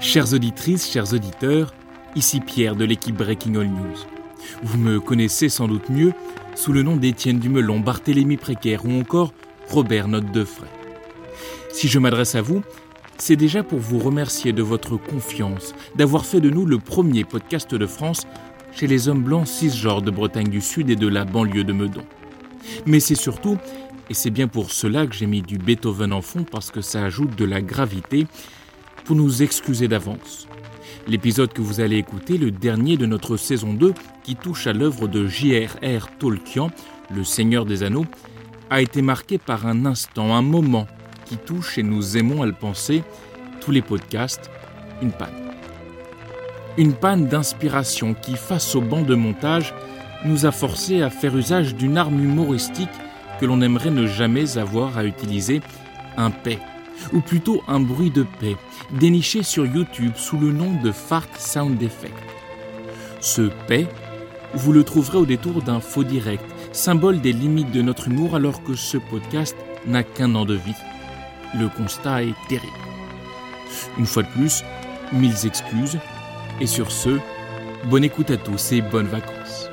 Chères auditrices, chers auditeurs, ici Pierre de l'équipe Breaking All News. Vous me connaissez sans doute mieux sous le nom d'Étienne Dumelon, Barthélemy Précaire ou encore Robert Note de Frais. Si je m'adresse à vous, c'est déjà pour vous remercier de votre confiance, d'avoir fait de nous le premier podcast de France chez les hommes blancs cisgenres de Bretagne du Sud et de la banlieue de Meudon. Mais c'est surtout, et c'est bien pour cela que j'ai mis du Beethoven en fond parce que ça ajoute de la gravité, pour nous excuser d'avance. L'épisode que vous allez écouter, le dernier de notre saison 2, qui touche à l'œuvre de J.R.R. Tolkien, le Seigneur des Anneaux, a été marqué par un instant, un moment qui touche, et nous aimons à le penser, tous les podcasts, une panne. Une panne d'inspiration qui, face au banc de montage, nous a forcé à faire usage d'une arme humoristique que l'on aimerait ne jamais avoir à utiliser, un paix ou plutôt un bruit de paix, déniché sur YouTube sous le nom de Fart Sound Effect. Ce paix, vous le trouverez au détour d'un faux direct, symbole des limites de notre humour alors que ce podcast n'a qu'un an de vie. Le constat est terrible. Une fois de plus, mille excuses, et sur ce, bonne écoute à tous et bonnes vacances.